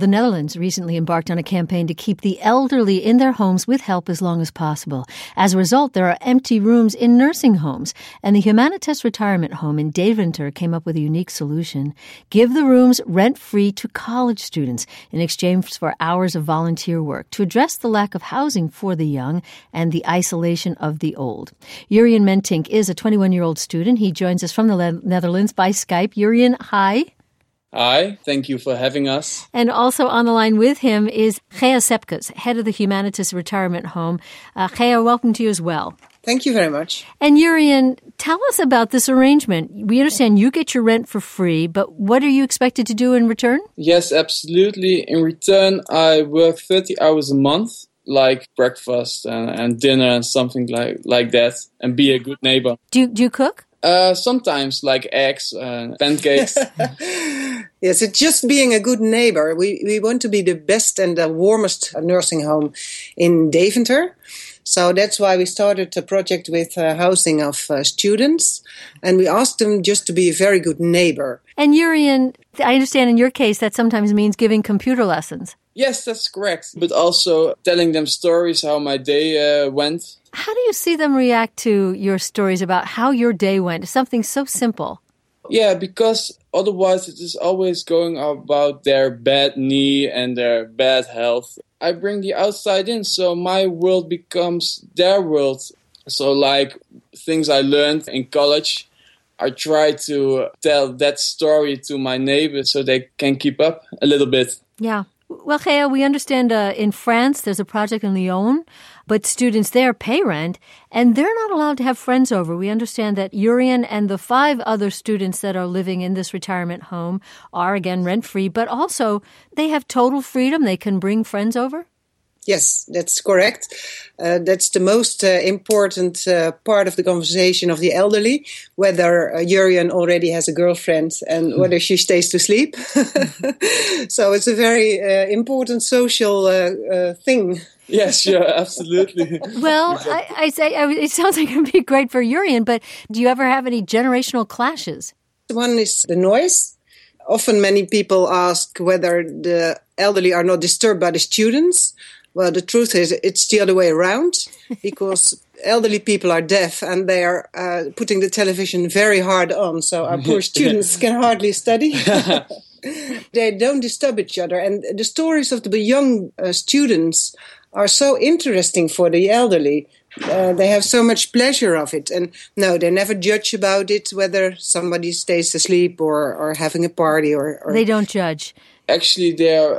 The Netherlands recently embarked on a campaign to keep the elderly in their homes with help as long as possible. As a result, there are empty rooms in nursing homes, and the Humanitas Retirement Home in Deventer came up with a unique solution. Give the rooms rent free to college students in exchange for hours of volunteer work to address the lack of housing for the young and the isolation of the old. Jurien Mentink is a 21 year old student. He joins us from the Netherlands by Skype. Jurien, hi. Hi, thank you for having us. And also on the line with him is Gea Sijpkes, head of the Humanitas Retirement Home. Uh, Gea, welcome to you as well. Thank you very much. And Jurien, tell us about this arrangement. We understand you get your rent for free, but what are you expected to do in return? Yes, absolutely. In return, I work 30 hours a month, like breakfast and, and dinner and something like, like that, and be a good neighbor. Do you, do you cook? Uh, sometimes, like eggs and pancakes. Yes, it's just being a good neighbor. We, we want to be the best and the warmest nursing home in Deventer. So that's why we started a project with uh, housing of uh, students, and we asked them just to be a very good neighbor. And Jurien, I understand in your case that sometimes means giving computer lessons. Yes, that's correct. But also telling them stories how my day uh, went. How do you see them react to your stories about how your day went? Something so simple. Yeah, because otherwise it is always going about their bad knee and their bad health. I bring the outside in, so my world becomes their world. So, like things I learned in college, I try to tell that story to my neighbors so they can keep up a little bit. Yeah. Well, Gea, we understand uh, in France there's a project in Lyon, but students there pay rent and they're not allowed to have friends over. We understand that Jurien and the five other students that are living in this retirement home are again rent free, but also they have total freedom. They can bring friends over. Yes, that's correct. Uh, that's the most uh, important uh, part of the conversation of the elderly, whether uh, Jurien already has a girlfriend and hmm. whether she stays to sleep. so it's a very uh, important social uh, uh, thing. Yes, sure, absolutely. well, I, I, say I, it sounds like it would be great for Jurien, but do you ever have any generational clashes? One is the noise. Often, many people ask whether the elderly are not disturbed by the students well, the truth is, it's the other way around because elderly people are deaf and they are uh, putting the television very hard on, so our poor students can hardly study. they don't disturb each other, and the stories of the young uh, students are so interesting for the elderly. Uh, they have so much pleasure of it, and no, they never judge about it whether somebody stays asleep or, or having a party or, or they don't judge actually they're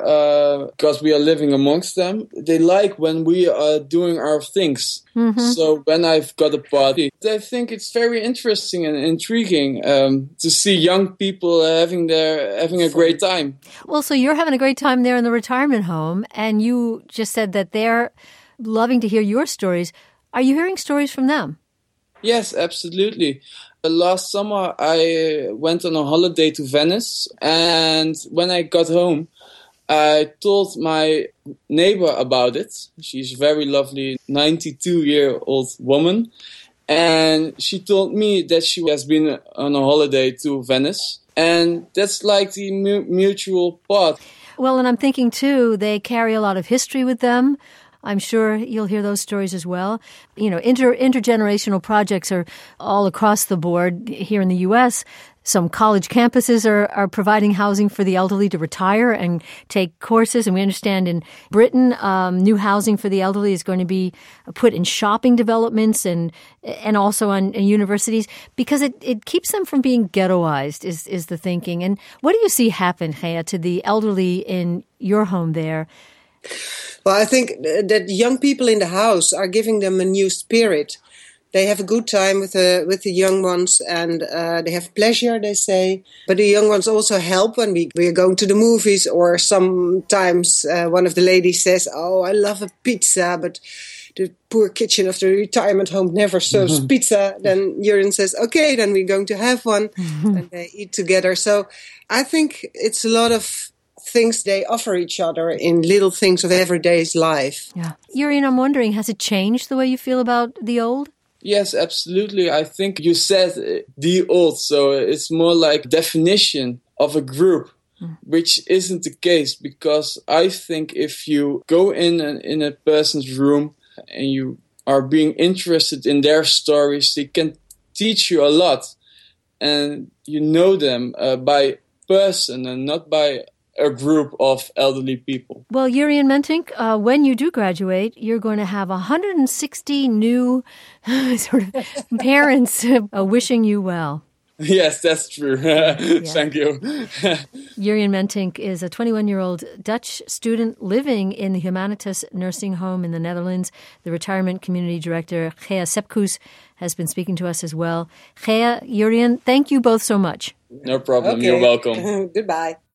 because uh, we are living amongst them they like when we are doing our things. Mm-hmm. so when i've got a party they think it's very interesting and intriguing um, to see young people having their having a great time. Well so you're having a great time there in the retirement home and you just said that they're loving to hear your stories. Are you hearing stories from them? Yes, absolutely. Last summer, I went on a holiday to Venice, and when I got home, I told my neighbor about it. She's a very lovely 92 year old woman. And she told me that she has been on a holiday to Venice. And that's like the mu- mutual part. Well, and I'm thinking too, they carry a lot of history with them. I'm sure you'll hear those stories as well. You know, inter, intergenerational projects are all across the board here in the U.S. Some college campuses are, are providing housing for the elderly to retire and take courses. And we understand in Britain, um, new housing for the elderly is going to be put in shopping developments and and also on universities because it, it keeps them from being ghettoized, is, is the thinking. And what do you see happen, Gea, to the elderly in your home there? Well, I think that young people in the house are giving them a new spirit. They have a good time with the with the young ones, and uh, they have pleasure. They say, but the young ones also help when we we are going to the movies, or sometimes uh, one of the ladies says, "Oh, I love a pizza," but the poor kitchen of the retirement home never serves mm-hmm. pizza. Then Jurien says, "Okay, then we're going to have one," and they eat together. So I think it's a lot of things they offer each other in little things of everyday's life. Yeah. Jurien, I'm wondering, has it changed the way you feel about the old? Yes, absolutely. I think you said the old, so it's more like definition of a group. mm. which isn't the case because I think if you go in in a person's room and you are being interested in their stories, they can teach you a lot, and you know them uh, by person and not by a group of elderly people. Well, Jurjen Mentink, uh, when you do graduate, you're going to have 160 new sort of parents uh, wishing you well. Yes, that's true. Thank you. Jurjen Mentink is a 21 year old Dutch student living in the Humanitas nursing home in the Netherlands. The retirement community director, Gea Sijpkes, has been speaking to us as well. Gea, Jurjen, thank you both so much. No problem. Okay. You're welcome. Goodbye.